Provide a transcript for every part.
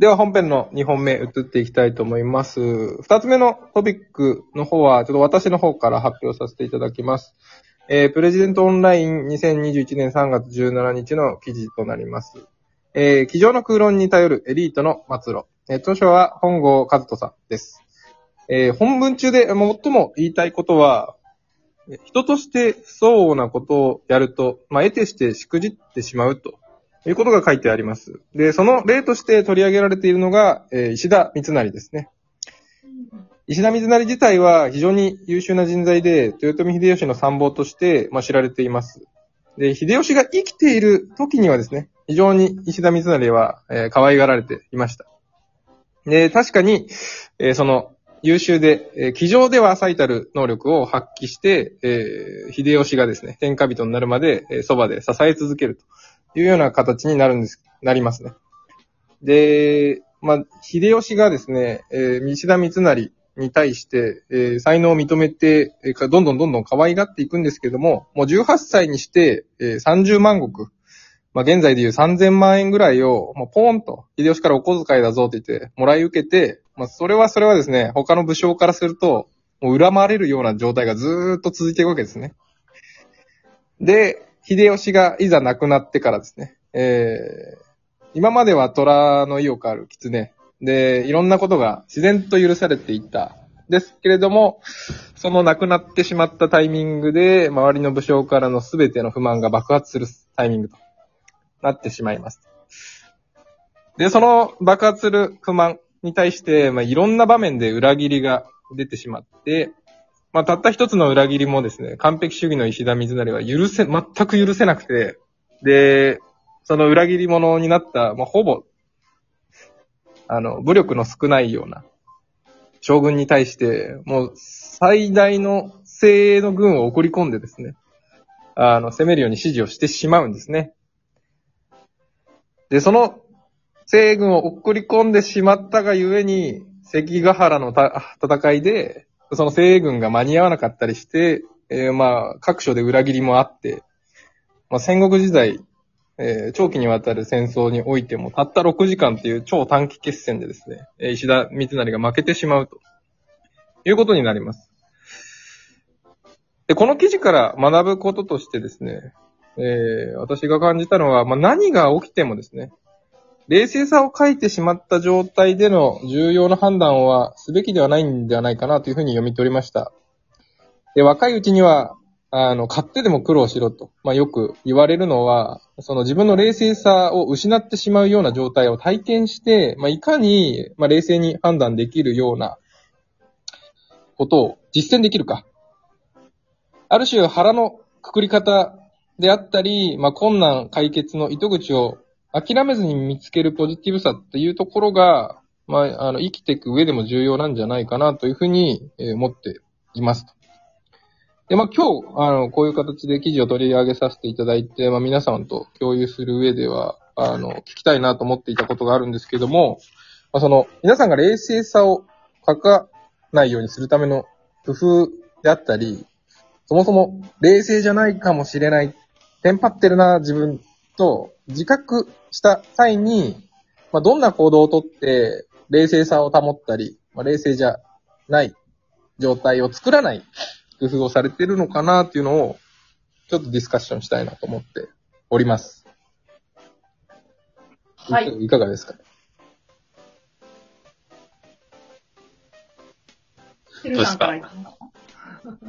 では本編の2本目移っていきたいと思います。2つ目のトピックの方は、ちょっと私の方から発表させていただきます。えープレジデントオンライン2021年3月17日の記事となります。えー、机上の空論に頼るエリートの末路。えー著書は本郷和人さんです。えー本文中で最も言いたいことは、人として不相応なことをやると、まあ、得てしてしくじってしまうということが書いてあります。で、その例として取り上げられているのが、えー石田三成ですね。石田三成自体は非常に優秀な人材で、豊臣秀吉の参謀として、まあ、知られています。で、秀吉が生きている時にはですね、非常に石田三成は、えー可愛がられていました。で、確かに、えーその、優秀で、えー机上では最たる能力を発揮して、えー秀吉がですね、天下人になるまで、えーそばで支え続けるというような形になるんです、なりますね。で、まあ、秀吉がですね、えー石田三成に対して、えー才能を認めて、えーどんどんどんどん可愛がっていくんですけども、もう18歳にして、えー30万石、まあ、現在でいう3000万円ぐらいを、もうポーンと、秀吉からお小遣いだぞって言って、もらい受けて、まあ、それはそれはですね、他の武将からすると、もう恨まれるような状態がずーっと続いていくわけですね。で、秀吉がいざ亡くなってからですね、えー、今までは虎の意を変わる狐。で、いろんなことが自然と許されていった。ですけれども、その亡くなってしまったタイミングで、周りの武将からの全ての不満が爆発するタイミングとなってしまいます。で、その爆発する不満に対して、まあ、いろんな場面で裏切りが出てしまって、まあ、たった一つの裏切りもですね、完璧主義の石田水成は許せ、全く許せなくて、で、その裏切り者になった、まあ、ほぼ、あの、武力の少ないような将軍に対して、もう最大の精鋭の軍を送り込んでですね、あの、攻めるように指示をしてしまうんですね。で、その西軍を送り込んでしまったがゆえに、関ヶ原のた戦いで、その西軍が間に合わなかったりして、えーまあ、各所で裏切りもあって、まあ、戦国時代、えー長期にわたる戦争においても、たった6時間っていう超短期決戦でですね、えー石田三成が負けてしまうと、いうことになります。で、この記事から学ぶこととしてですね、えー私が感じたのは、まあ、何が起きてもですね、冷静さを欠いてしまった状態での重要な判断はすべきではないんではないかなというふうに読み取りました。で、若いうちには、あの、勝手でも苦労しろと、まあ、よく言われるのは、その自分の冷静さを失ってしまうような状態を体験して、まあ、いかに、まあ、冷静に判断できるようなことを実践できるか。ある種腹のくくり方であったり、まあ、困難解決の糸口を諦めずに見つけるポジティブさっていうところが、まあ、あの、生きていく上でも重要なんじゃないかなというふうに、え思っています。で、まあ、今日、あの、こういう形で記事を取り上げさせていただいて、まあ、皆さんと共有する上では、あの、聞きたいなと思っていたことがあるんですけども、まあ、その、皆さんが冷静さを欠かないようにするための工夫であったり、そもそも冷静じゃないかもしれない、テンパってるな、自分と自覚した際に、まあ、どんな行動をとって冷静さを保ったり、まあ、冷静じゃない状態を作らない工夫をされているのかなっていうのを、ちょっとディスカッションしたいなと思っております。はい。いかがですか？てるさんか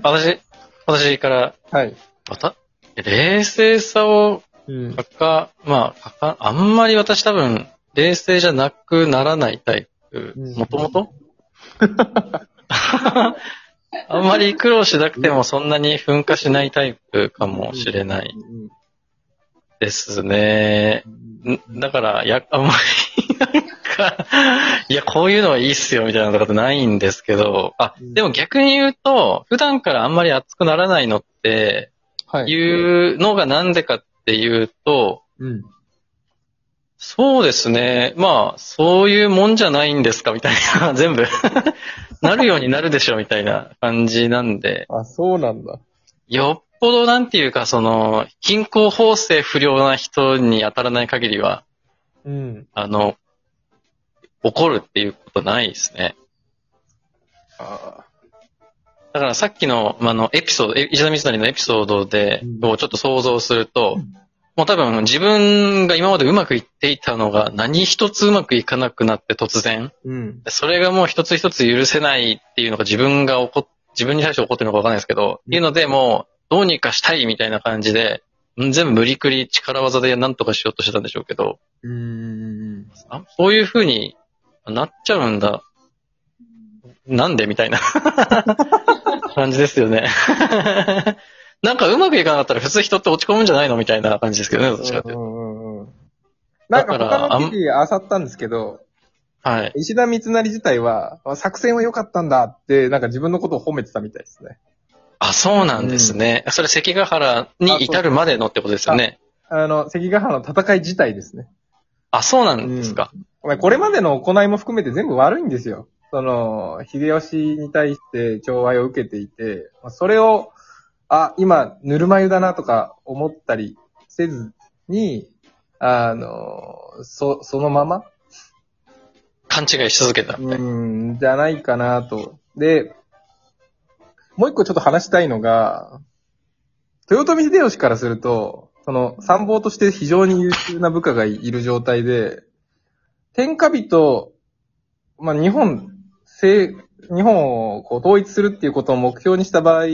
私、私から、はい。また、冷静さをうん。かか、まあ、かか、あんまり私多分、冷静じゃなくならないタイプ。うん、もともと？あんまり苦労しなくてもそんなに噴火しないタイプかもしれない。ですね。んだから、や、あんまり、なんか、いや、こういうのはいいっすよみたいなのとないんですけど、あ、でも逆に言うと、普段からあんまり熱くならないのって、はい。いうのがなんでかっていうと、うん。そうですね。まあ、そういうもんじゃないんですかみたいな、全部。なるようになるでしょみたいな感じなんで、あ、そうなんだ。よっぽどなんていうか、その、均衡法制不良な人に当たらない限りは、うん。あの、怒るっていうことないですね。あだからさっきの、まああの、エピソード、え石田三成のエピソードで、うんをちょっと想像すると、うんもう多分自分が今までうまくいっていたのが何一つうまくいかなくなって突然、うん。それがもう一つ一つ許せないっていうのが自分が怒っ、自分に対して怒ってるのかわかんないですけど、うんいうのでもうどうにかしたいみたいな感じで、ん全部無理くり力技で何とかしようとしてたんでしょうけど、うん。あそういう風になっちゃうんだ。なんで？みたいな 感じですよね。なんかうまくいかなかったら普通人って落ち込むんじゃないのみたいな感じですけどね、どっちかっていうんうんうんなんか他の記事あさったんですけど、はい。石田三成自体は、あ作戦は良かったんだって、なんか自分のことを褒めてたみたいですね。あ、そうなんですね。それ関ヶ原に至るまでのってことですよね。あの、関ヶ原の戦い自体ですね。あ、そうなんですか。お前これまでの行いも含めて全部悪いんですよ。その、秀吉に対して寵愛を受けていて、まあそれを、あ、今、ぬるま湯だなとか思ったりせずに、あの、そ、そのまま？勘違いし続けたみたいな。うん、じゃないかなと。で、もう一個ちょっと話したいのが、豊臣秀吉からすると、その参謀として非常に優秀な部下がいる状態で、天下人、まあ、日本、政日本をこう統一するっていうことを目標にした場合、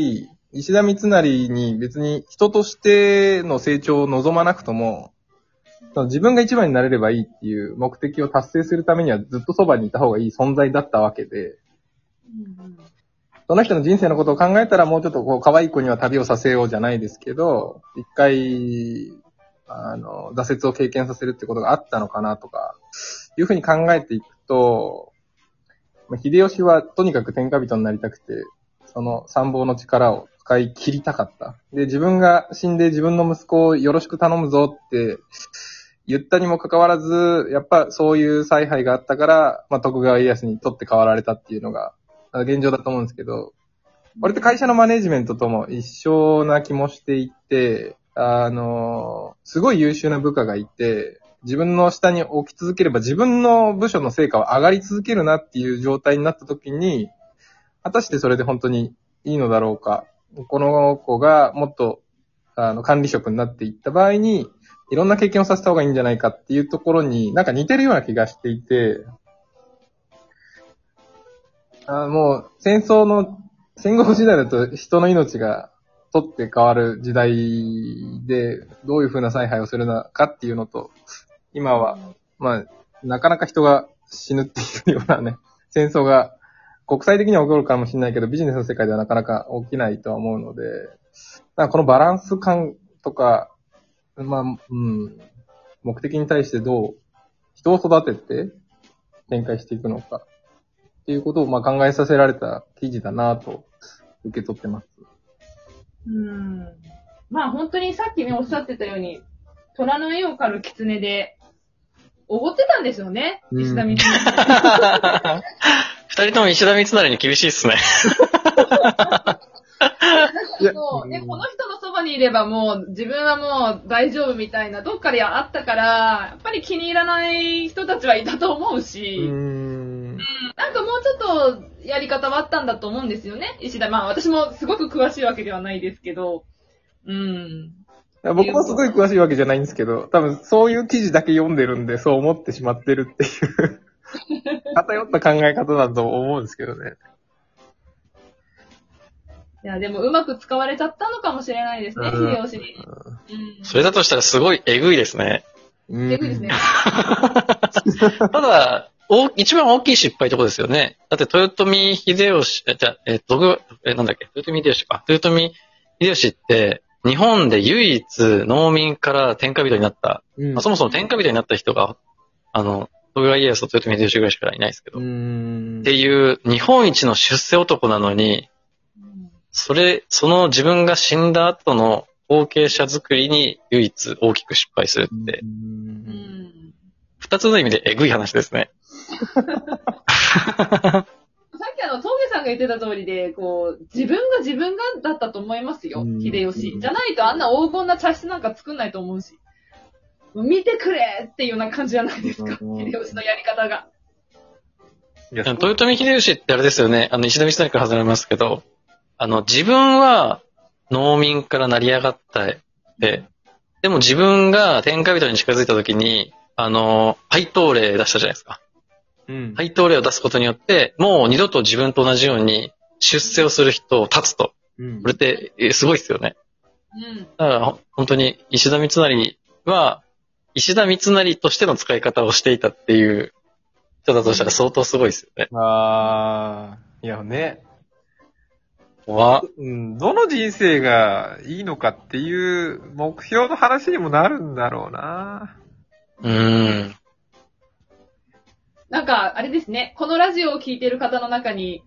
石田三成に別に人としての成長を望まなくとも、その自分が一番になれればいいっていう目的を達成するためにはずっとそばにいた方がいい存在だったわけで、その人の人生のことを考えたらもうちょっとこう可愛い子には旅をさせようじゃないですけど、一回、あの、挫折を経験させるってことがあったのかなとか、いうふうに考えていくと、まあ秀吉はとにかく天下人になりたくて、その参謀の力を使い切りたかった。で、自分が死んで自分の息子をよろしく頼むぞって言ったにもかかわらず、やっぱそういう采配があったから、まあ、徳川家康に取って代わられたっていうのが、現状だと思うんですけど、これって会社のマネジメントとも一緒な気もしていて、あの、すごい優秀な部下がいて、自分の下に置き続ければ自分の部署の成果は上がり続けるなっていう状態になった時に、果たしてそれで本当にいいのだろうか。この子がもっと、あの、管理職になっていった場合に、いろんな経験をさせた方がいいんじゃないかっていうところに、なんか似てるような気がしていて、あもう、戦争の、戦国時代だと人の命が取って変わる時代で、どういう風な采配をするのかっていうのと、今は、まあ、なかなか人が死ぬっていうようなね、戦争が国際的には起こるかもしれないけど、ビジネスの世界ではなかなか起きないとは思うので、なんかこのバランス感とか、まあ、うん、目的に対してどう人を育てて展開していくのかっていうことをまあ考えさせられた記事だなと受け取ってます。うん。まあ本当にさっきね、おっしゃってたように、虎の絵を狩る狐で、おごってたんですよね。うん石田三成。二人とも石田三成に厳しいっすね。いやそうね、この人のそばにいればもう自分はもう大丈夫みたいなどっかであったから、やっぱり気に入らない人たちはいたと思ううし、ーん。なんかもうちょっとやり方はあったんだと思うんですよね。石田、まあ私もすごく詳しいわけではないですけど、うん。僕もすごい詳しいわけじゃないんですけど、多分そういう記事だけ読んでるんで、そう思ってしまってるっていう、偏った考え方だと思うんですけどね。いや、でもうまく使われちゃったのかもしれないですね、うん秀吉に。うん。それだとしたらすごいえぐいですね。うんえぐいですね。ただ、大一番大きい失敗ってことですよね。だって豊臣秀吉、えじゃあえ、どこ、え、なんだっけ？豊臣秀吉か。豊臣秀吉って、日本で唯一農民から天下人になった、うん。まあ、そもそも天下人になった人が、あの、徳川家康と豊臣秀吉ぐらいしかいないですけど、うっんていう日本一の出世男なのに、うんそれ、その自分が死んだ後の後継者作りに唯一大きく失敗するって、うん。二つの意味でえぐい話ですね。さっきあの、峠さんが言ってた通りで、こう、自分が自分がだったと思いますよう、ん秀吉。じゃないとあんな黄金な茶室なんか作んないと思うし。見てくれっていうような感じじゃないですか、うん秀吉のやり方が。いや豊臣秀吉ってあれですよね。あの、石田三成から外れますけど、あの、自分は農民から成り上がったで、でも自分が天下人に近づいた時に、あの、配当例出したじゃないですか。うん。配当例を出すことによって、もう二度と自分と同じように出世をする人を立つと。うんこれって、えすごいですよね。うん。だから、ほ本当に石田三成は、石田三成としての使い方をしていたっていう人だとしたら相当すごいですよね。あー、いやね。わ、うん、どの人生がいいのかっていう目標の話にもなるんだろうな。うーん。なんか、あれですね、このラジオを聞いてる方の中に、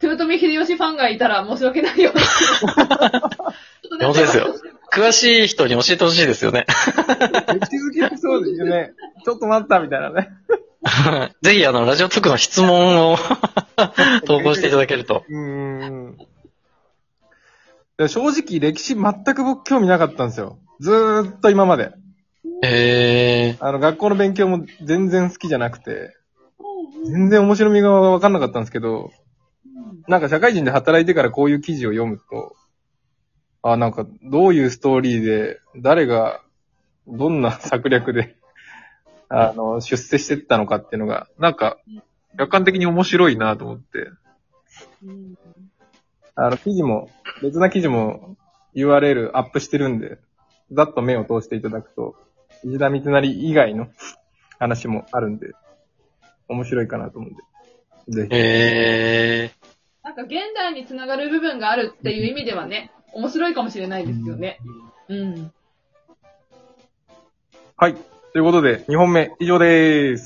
豊臣秀吉ファンがいたら申し訳ないよ本当ですよ。詳しい人に教えてほしいですよね。歴史好きのそうですよね。ちょっと待ったみたいなね。ぜひ、あの、ラジオトークの質問を 投稿していただけると。うーん。で正直歴史全く僕興味なかったんですよ。ずーっと今まで。えあの、学校の勉強も全然好きじゃなくて、全然面白みがわかんなかったんですけど、なんか社会人で働いてからこういう記事を読むと、あ、なんかどういうストーリーで、誰が、どんな策略で、あの、出世してったのかっていうのが、なんか、客観的に面白いなと思って、うん。あの、記事も、別な記事も URL アップしてるんで、ざっと目を通していただくと、石田三成以外の話もあるんで、面白いかなと思うんで。ぜー、えなんか現代につながる部分があるっていう意味ではね、面白いかもしれないですよね。うん。はい。ということで、2本目以上でーす。